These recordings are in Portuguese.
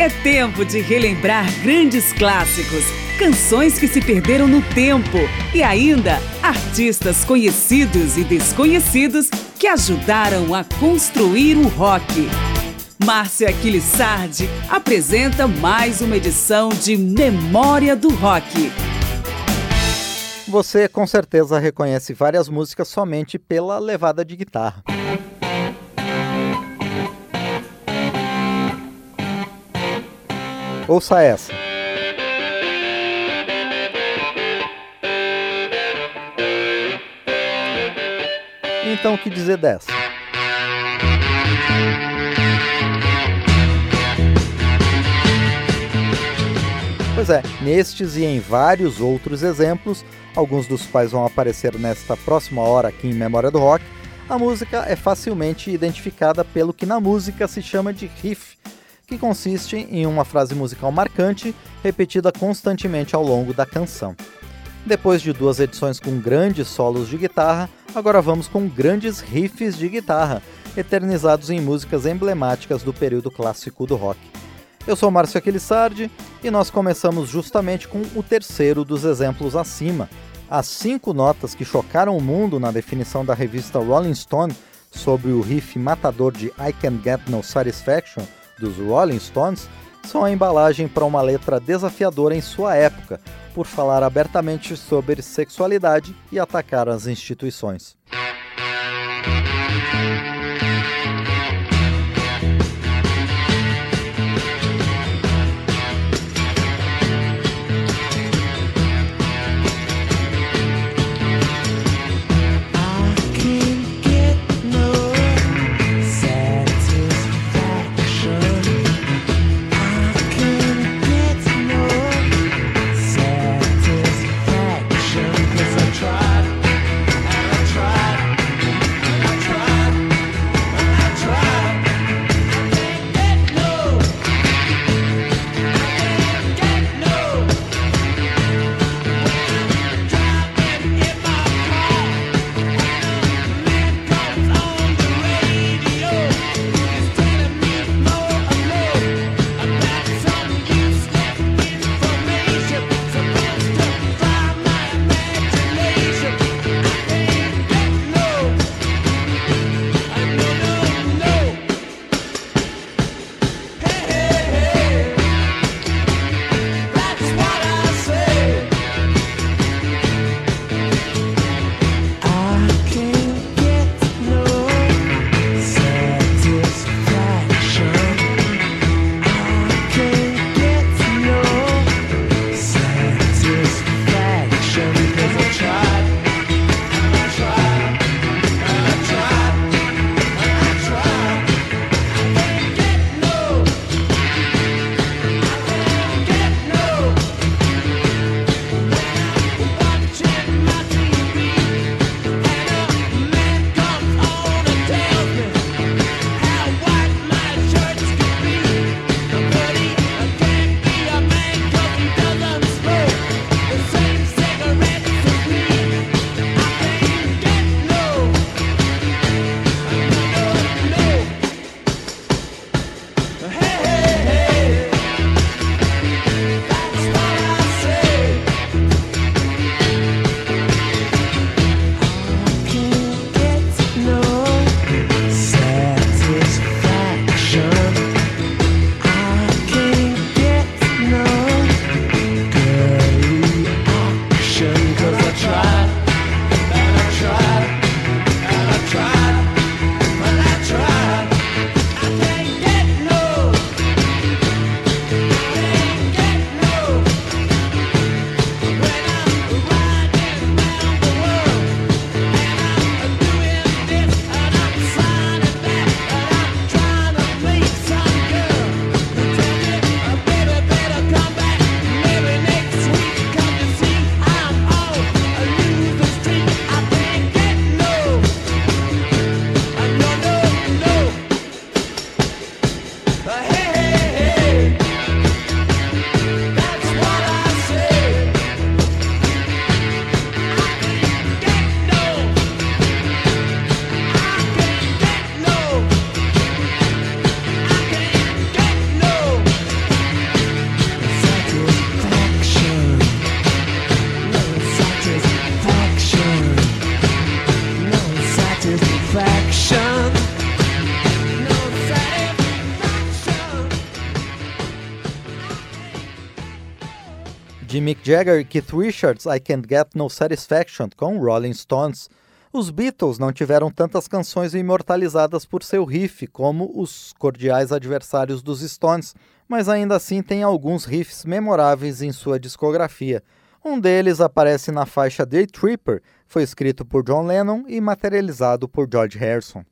É tempo de relembrar grandes clássicos, canções que se perderam no tempo e ainda artistas conhecidos e desconhecidos que ajudaram a construir o rock. Márcia Aquilissardi apresenta mais uma edição de Memória do Rock. Você com certeza reconhece várias músicas somente pela levada de guitarra. Ouça essa. Então, o que dizer dessa? Pois é, nestes e em vários outros exemplos, alguns dos quais vão aparecer nesta próxima hora aqui em Memória do Rock, a música é facilmente identificada pelo que na música se chama de riff, que consiste em uma frase musical marcante repetida constantemente ao longo da canção. Depois de duas edições com grandes solos de guitarra, agora vamos com grandes riffs de guitarra, eternizados em músicas emblemáticas do período clássico do rock. Eu sou Márcio Aquilissardi e nós começamos justamente com o terceiro dos exemplos acima. As cinco notas que chocaram o mundo na definição da revista Rolling Stone sobre o riff matador de I Can Get No Satisfaction dos Rolling Stones são a embalagem para uma letra desafiadora em sua época, por falar abertamente sobre sexualidade e atacar as instituições. De Mick Jagger e Keith Richards, I Can't Get No Satisfaction, com Rolling Stones. Os Beatles não tiveram tantas canções imortalizadas por seu riff como os cordiais adversários dos Stones, mas ainda assim tem alguns riffs memoráveis em sua discografia. Um deles aparece na faixa Day Tripper, foi escrito por John Lennon e materializado por George Harrison.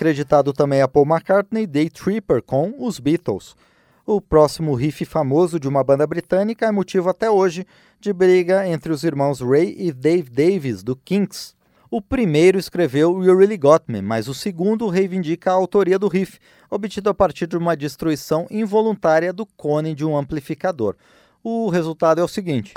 John Lennon e creditado também a Paul McCartney, Day Tripper com os Beatles. O próximo riff famoso de uma banda britânica é motivo até hoje de briga entre os irmãos Ray e Dave Davis, do Kinks. O primeiro escreveu You Really Got Me, mas o segundo reivindica a autoria do riff, obtido a partir de uma destruição involuntária do cone de um amplificador. O resultado é o seguinte.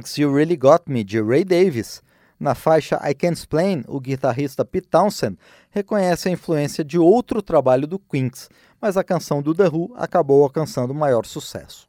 Kinks You Really Got Me, de Ray Davis. Na faixa I Can't Explain, o guitarrista Pete Townsend reconhece a influência de outro trabalho do Kinks, mas a canção do The Who acabou alcançando maior sucesso.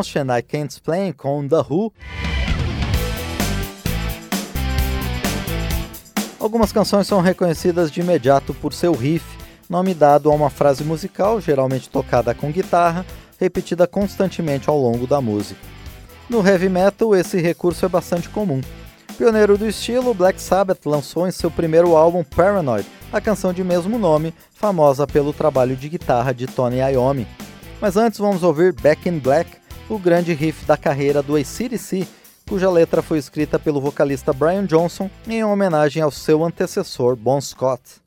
Townshend, I Can't Explain, com The Who. Algumas canções são reconhecidas de imediato por seu riff, nome dado a uma frase musical, geralmente tocada com guitarra, repetida constantemente ao longo da música. No heavy metal, esse recurso é bastante comum. Pioneiro do estilo, Black Sabbath lançou em seu primeiro álbum Paranoid a canção de mesmo nome, famosa pelo trabalho de guitarra de Tony Iommi. Mas antes vamos ouvir Back in Black, o grande riff da carreira do ACDC, cuja letra foi escrita pelo vocalista Brian Johnson em homenagem ao seu antecessor Bon Scott.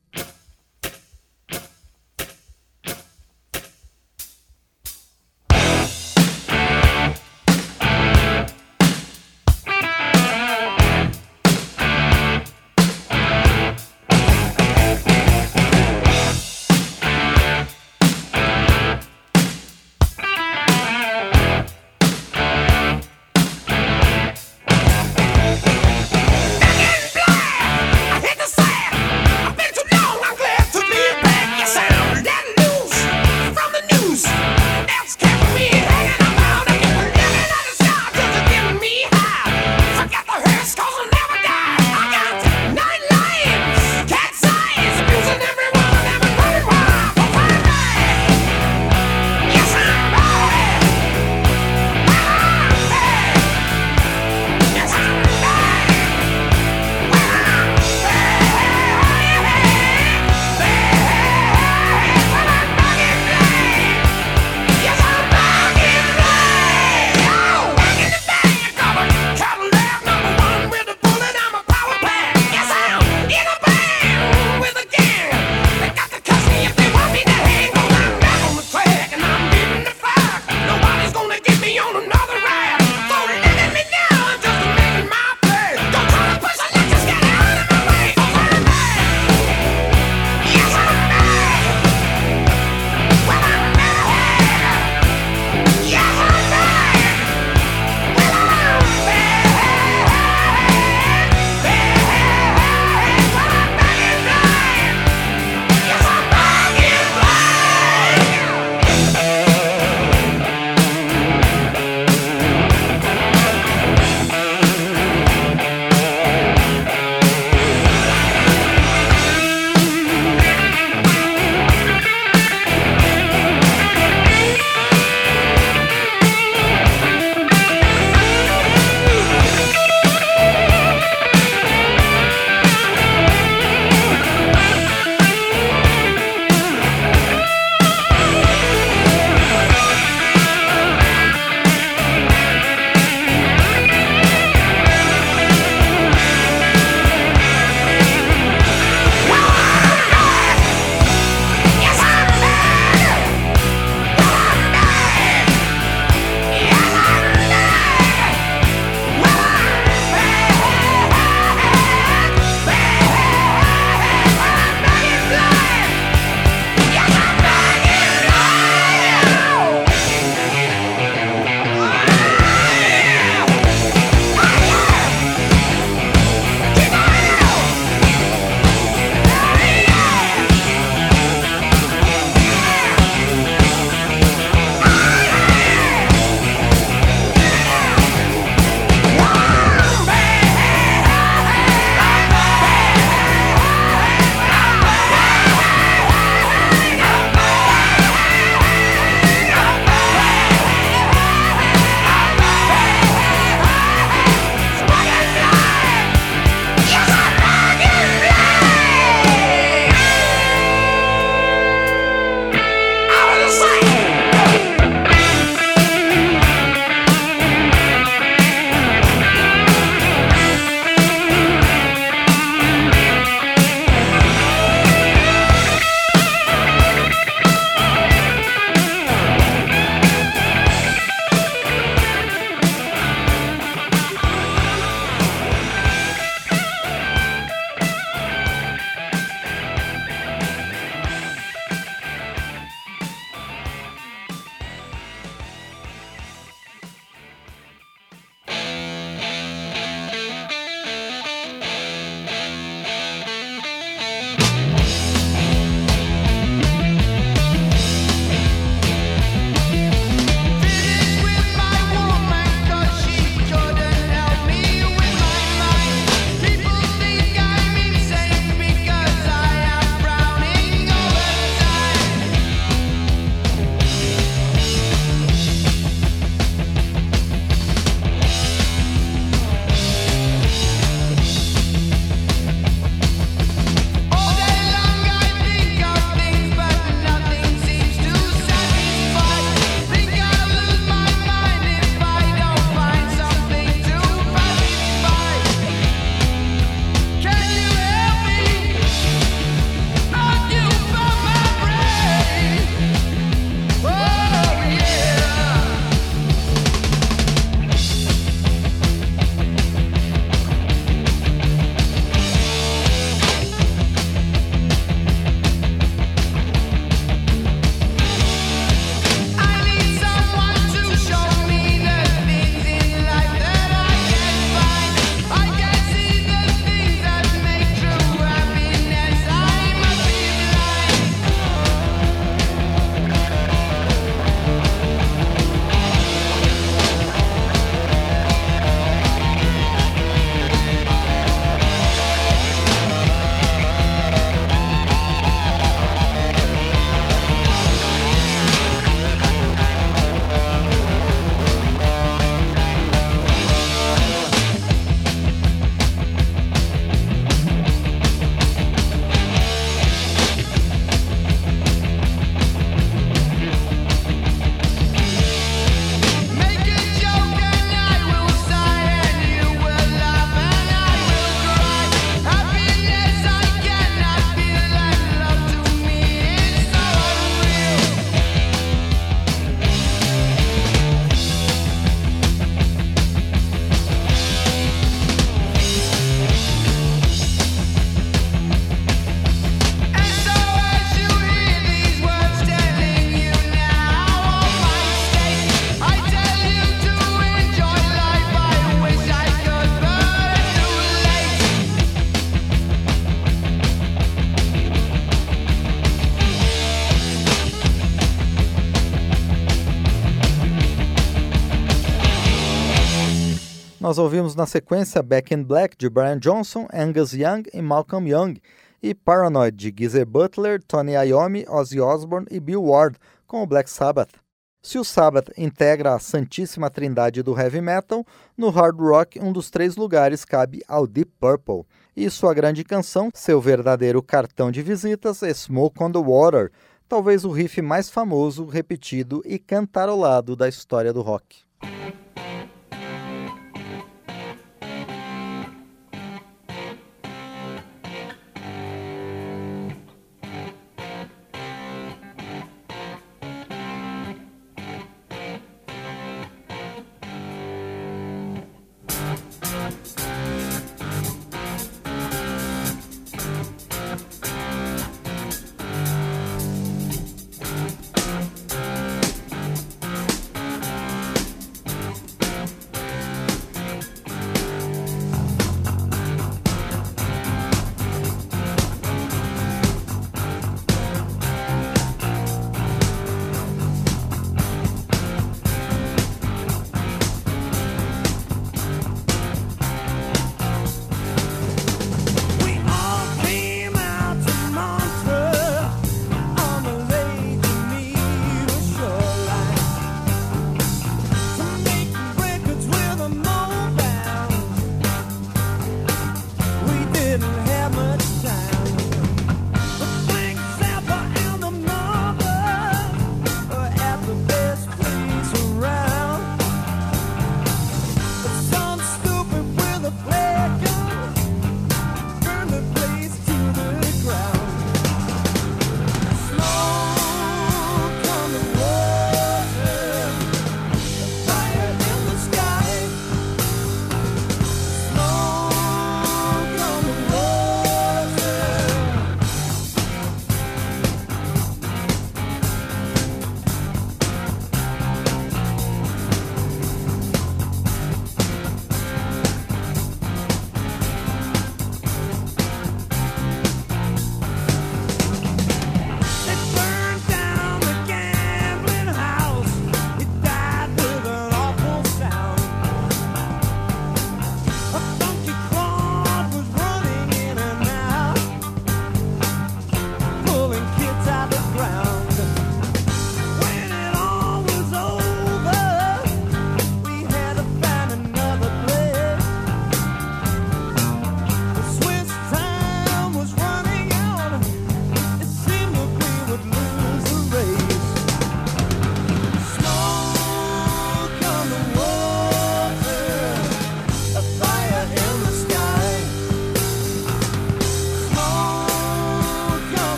Nós ouvimos na sequência Back in Black de Brian Johnson, Angus Young e Malcolm Young, e Paranoid de Geezer Butler, Tony Iommi, Ozzy Osbourne e Bill Ward com o Black Sabbath. Se o Sabbath integra a santíssima trindade do heavy metal, no hard rock um dos três lugares cabe ao Deep Purple. E sua grande canção, seu verdadeiro cartão de visitas, Smoke on the Water, talvez o riff mais famoso, repetido e cantarolado da história do rock.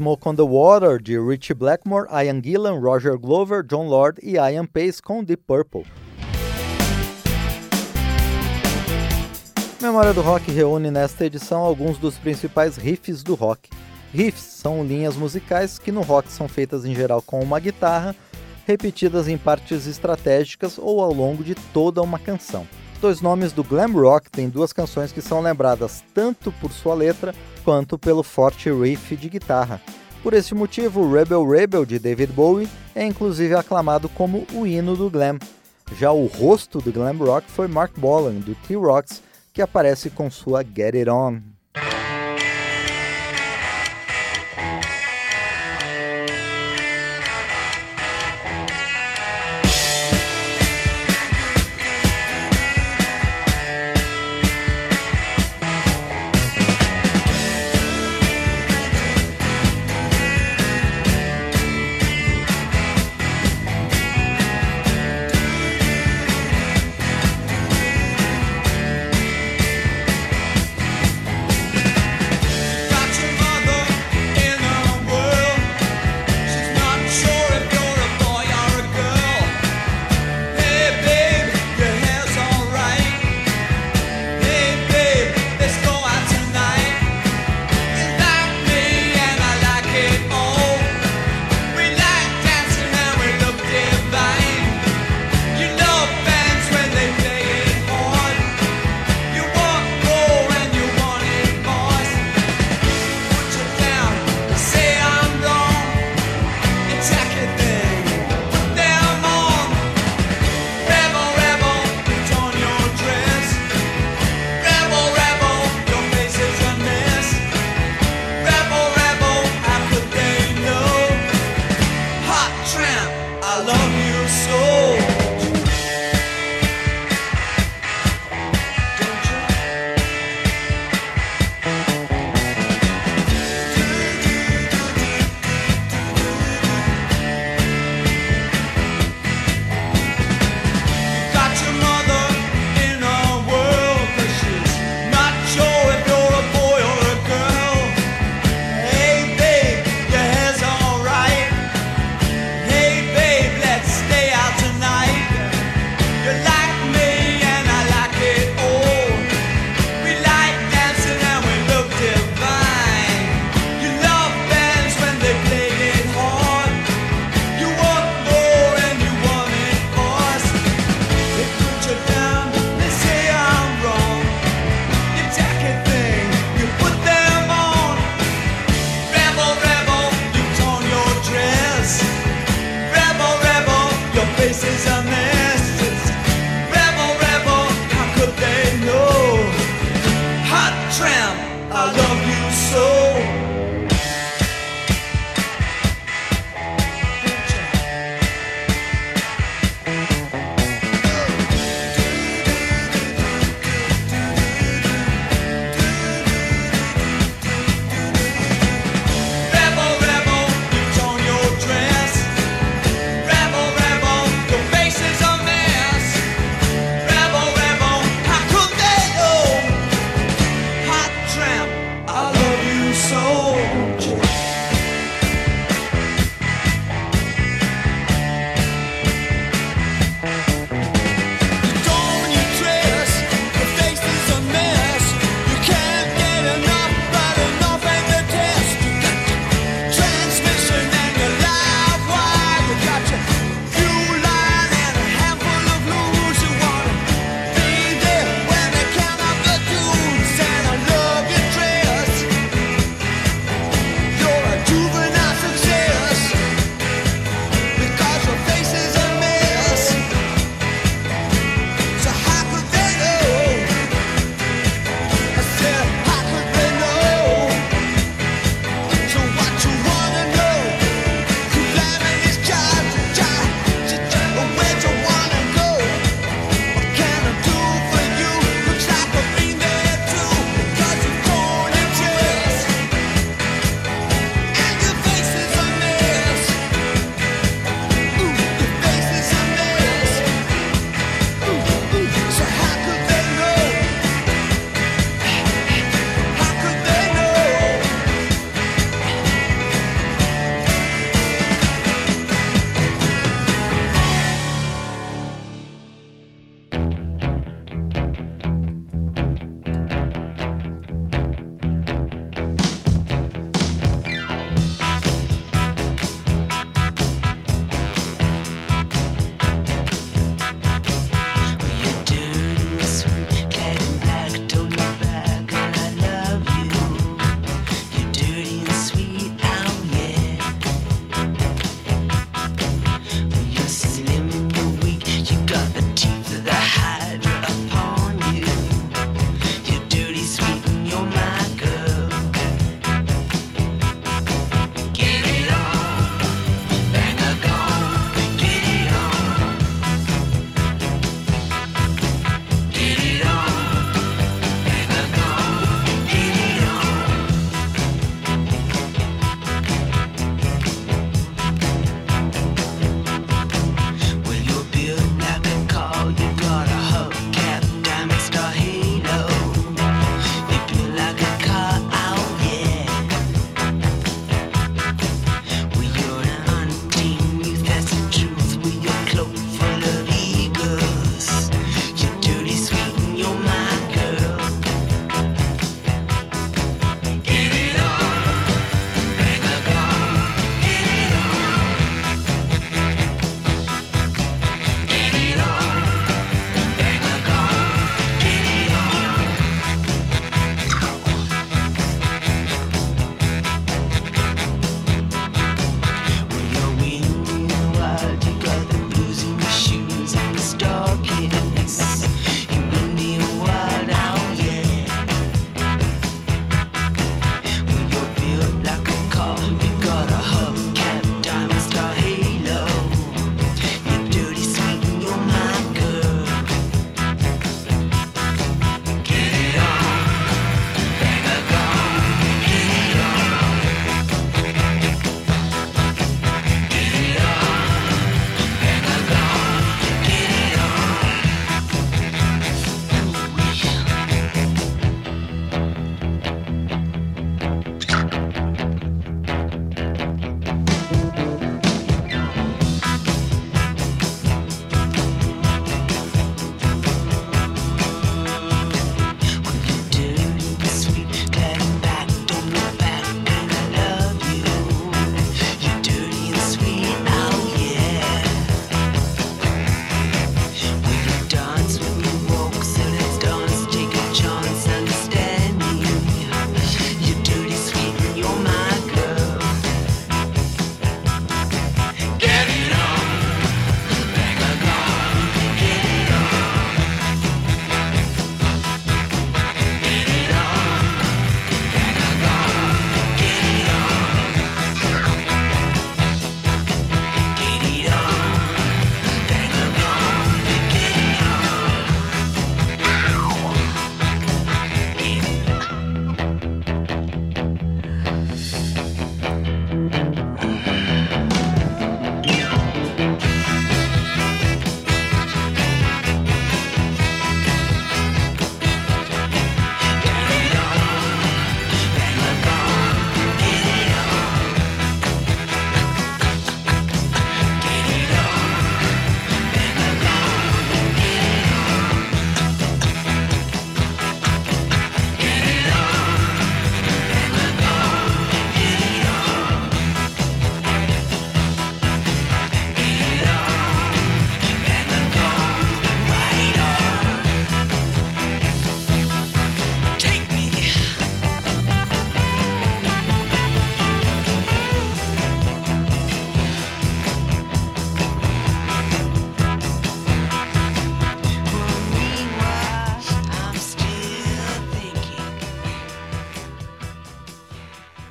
Smoke on the Water, de Richie Blackmore, Ian Gillan, Roger Glover, John Lord e Ian Pace com Deep Purple. Memória do Rock reúne nesta edição alguns dos principais riffs do rock. Riffs são linhas musicais que no rock são feitas em geral com uma guitarra, repetidas em partes estratégicas ou ao longo de toda uma canção. Dois nomes do glam rock têm duas canções que são lembradas tanto por sua letra quanto pelo forte riff de guitarra. Por esse motivo, Rebel Rebel de David Bowie é inclusive aclamado como o hino do glam. Já o rosto do glam rock foi Mark Bolan do T-Rocks, que aparece com sua Get It On.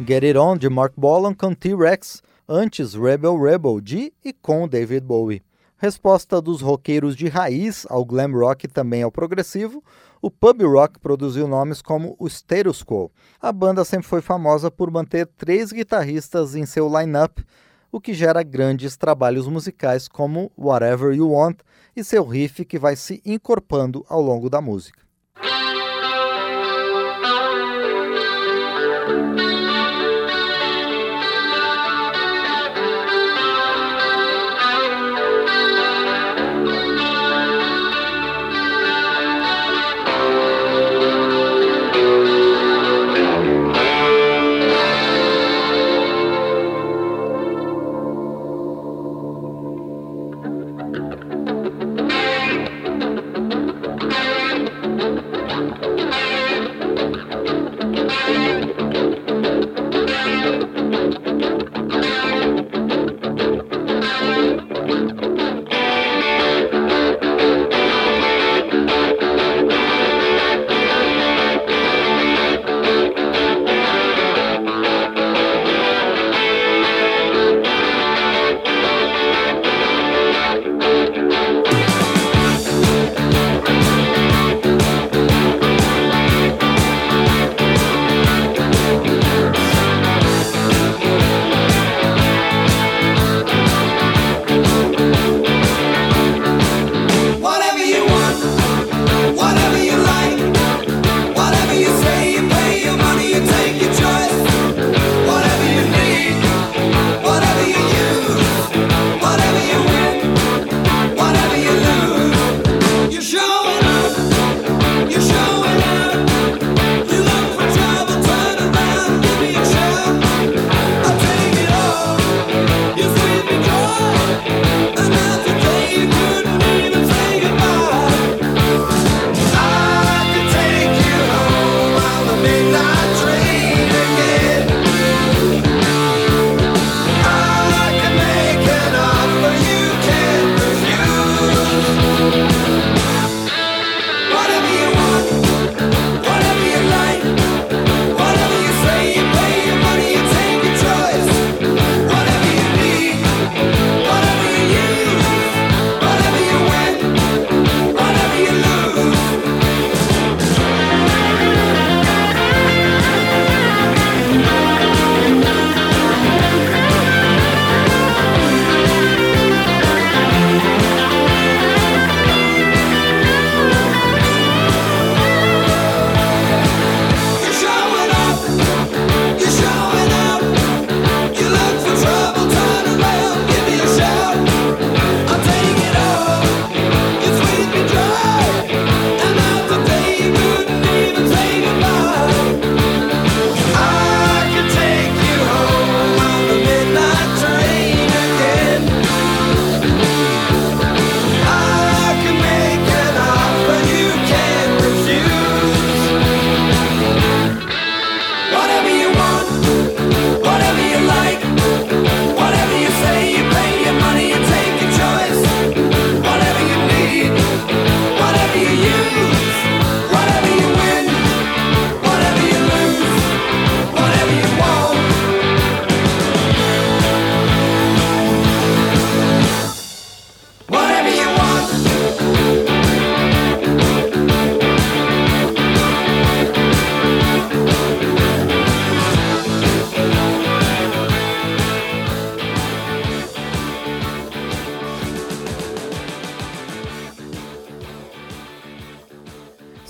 Get It On, de Mark Bolan com T-Rex, antes Rebel Rebel, de e com David Bowie. Resposta dos roqueiros de raiz ao glam rock e também ao progressivo, o pub rock produziu nomes como o Status Quo. A banda sempre foi famosa por manter três guitarristas em seu line-up, o que gera grandes trabalhos musicais como Whatever You Want e seu riff que vai se encorpando ao longo da música.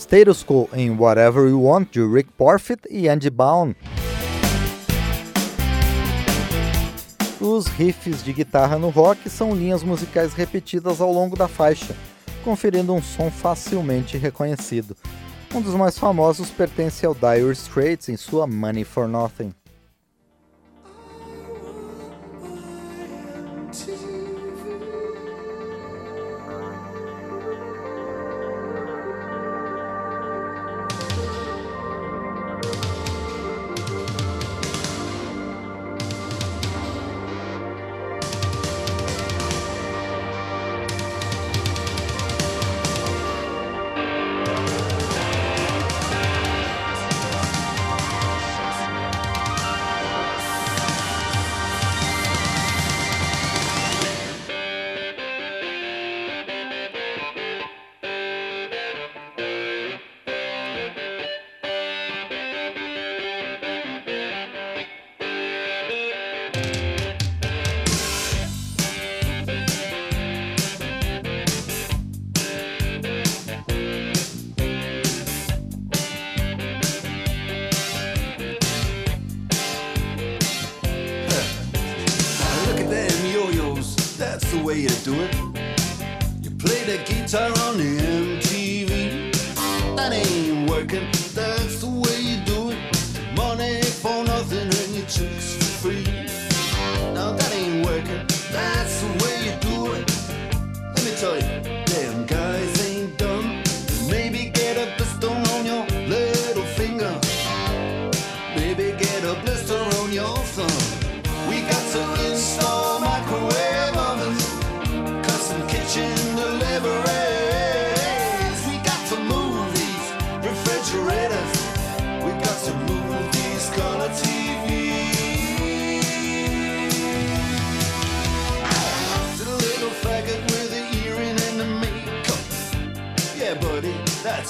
Status Quo em Whatever You Want, de Rick Parfitt e Andy Baum. Os riffs de guitarra no rock são linhas musicais repetidas ao longo da faixa, conferindo um som facilmente reconhecido. Um dos mais famosos pertence ao Dire Straits em sua Money for Nothing.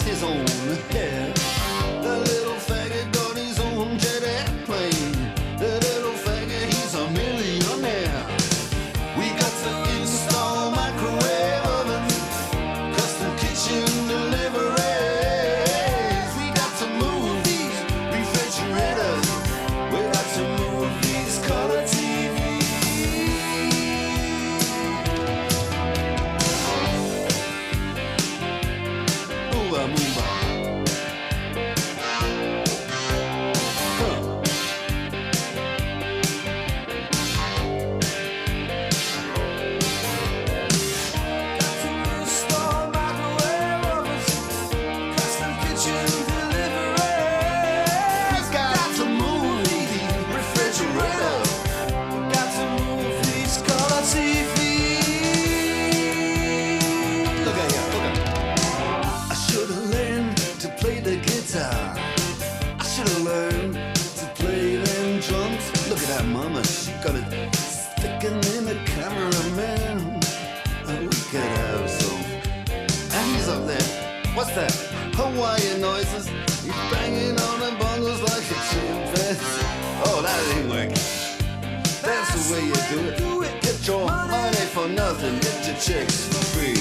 His own hair. That? Hawaiian noises. He's banging on the bongos like a chimpanzee. Oh, that ain't working. That's the way you do it. Get your money for nothing, get your chicks for free.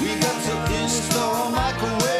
We got to install microwave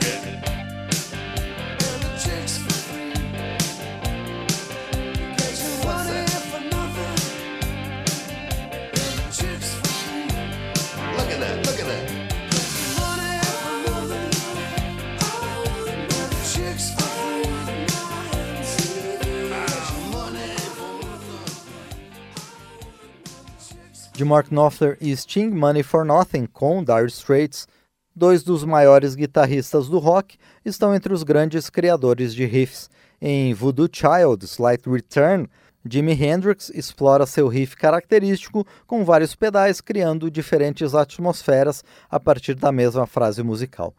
De Mark Knopfler e Sting Money for Nothing com Dire Straits, dois dos maiores guitarristas do rock, estão entre os grandes criadores de riffs. Em Voodoo Child, Slight Return, Jimi Hendrix explora seu riff característico com vários pedais, criando diferentes atmosferas a partir da mesma frase musical.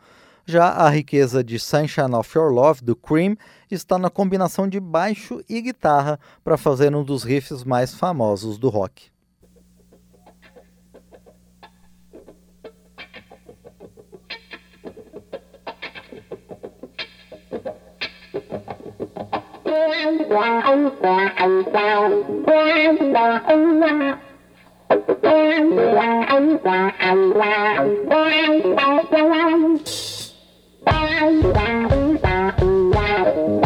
Já a riqueza de Sunshine of Your Love, do Cream, está na combinação de baixo e guitarra para fazer um dos riffs mais famosos do rock. quan là ông là thầy giàu quan là ông là quan là ông là thầy là quan là quan quan là ông là thầy là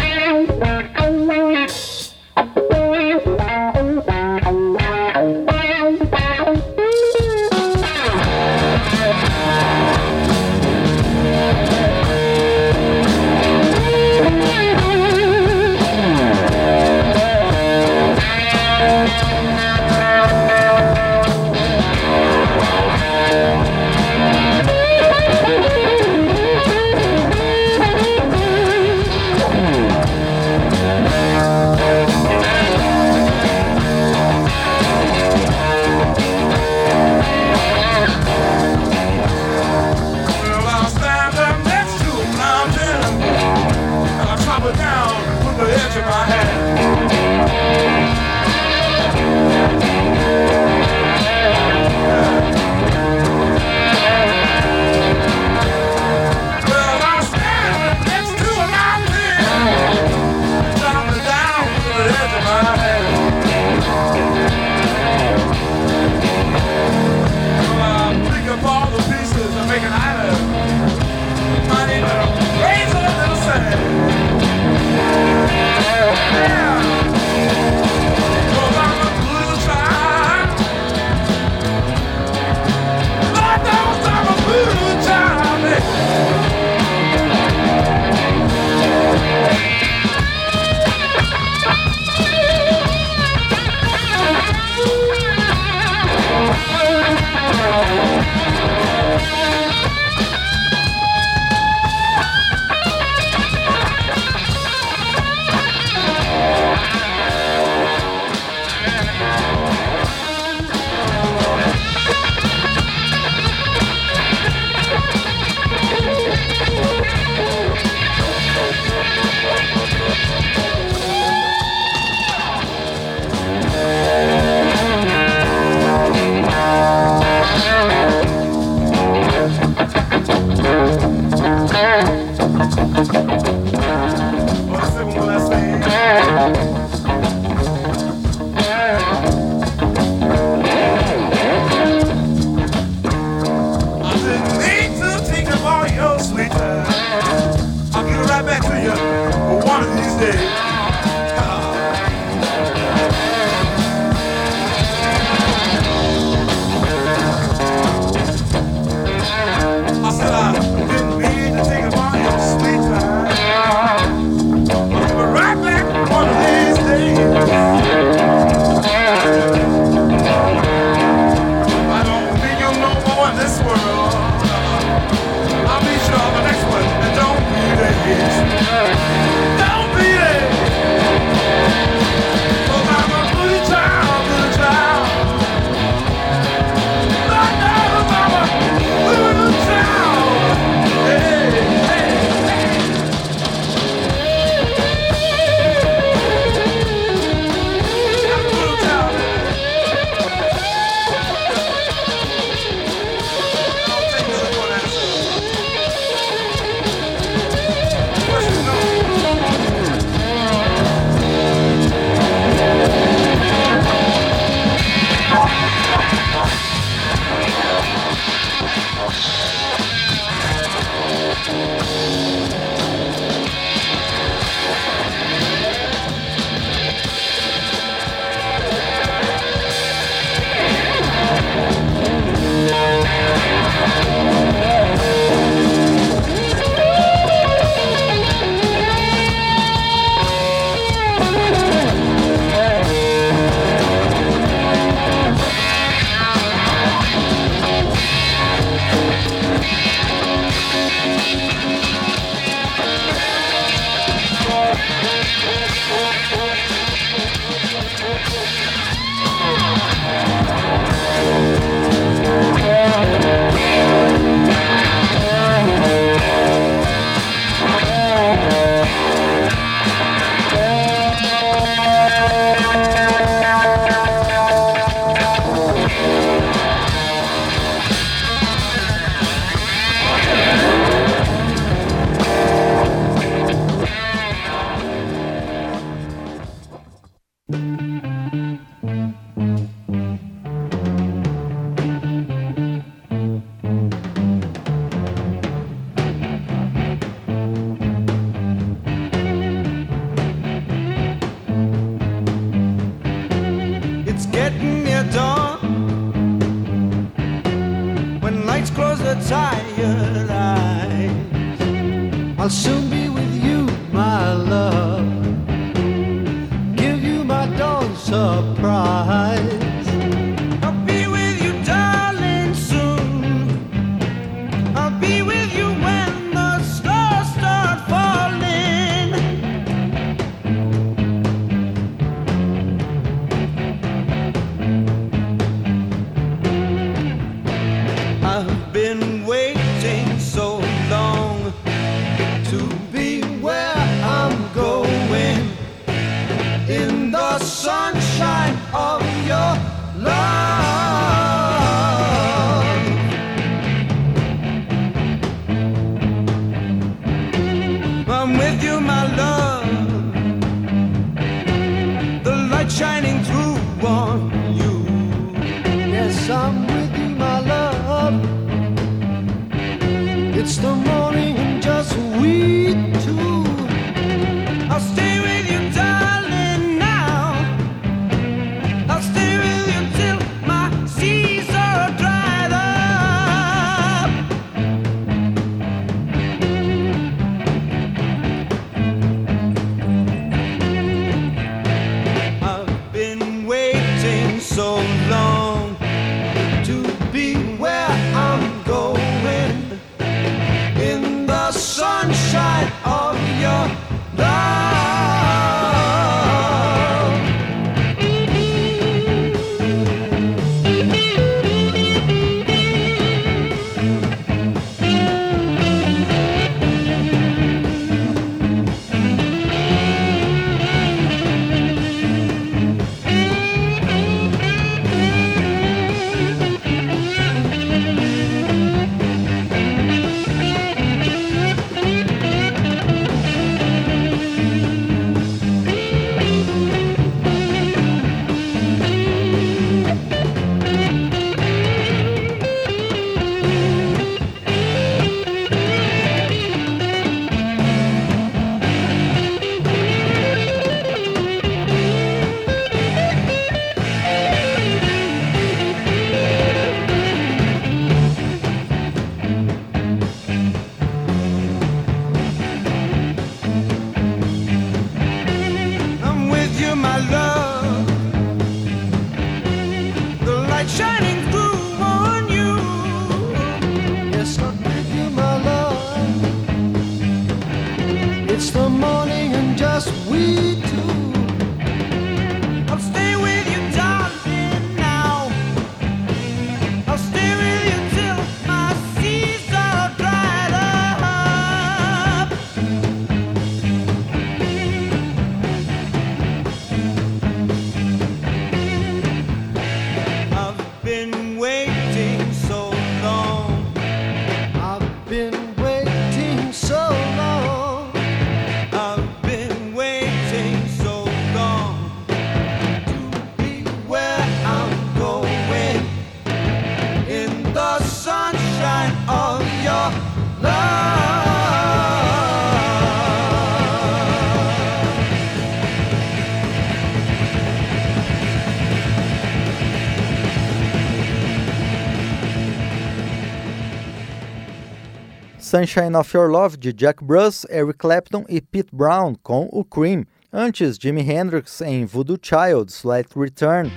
Sunshine of Your Love de Jack Bruce, Eric Clapton e Pete Brown com o Cream. Antes, Jimi Hendrix em Voodoo Child's Let Return.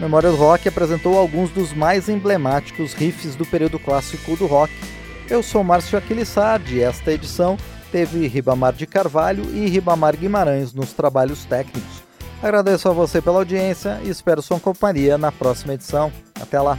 Memória do Rock apresentou alguns dos mais emblemáticos riffs do período clássico do rock. Eu sou Márcio Aquilissardi e esta edição teve Ribamar de Carvalho e Ribamar Guimarães nos trabalhos técnicos. Agradeço a você pela audiência e espero sua companhia na próxima edição. Até lá!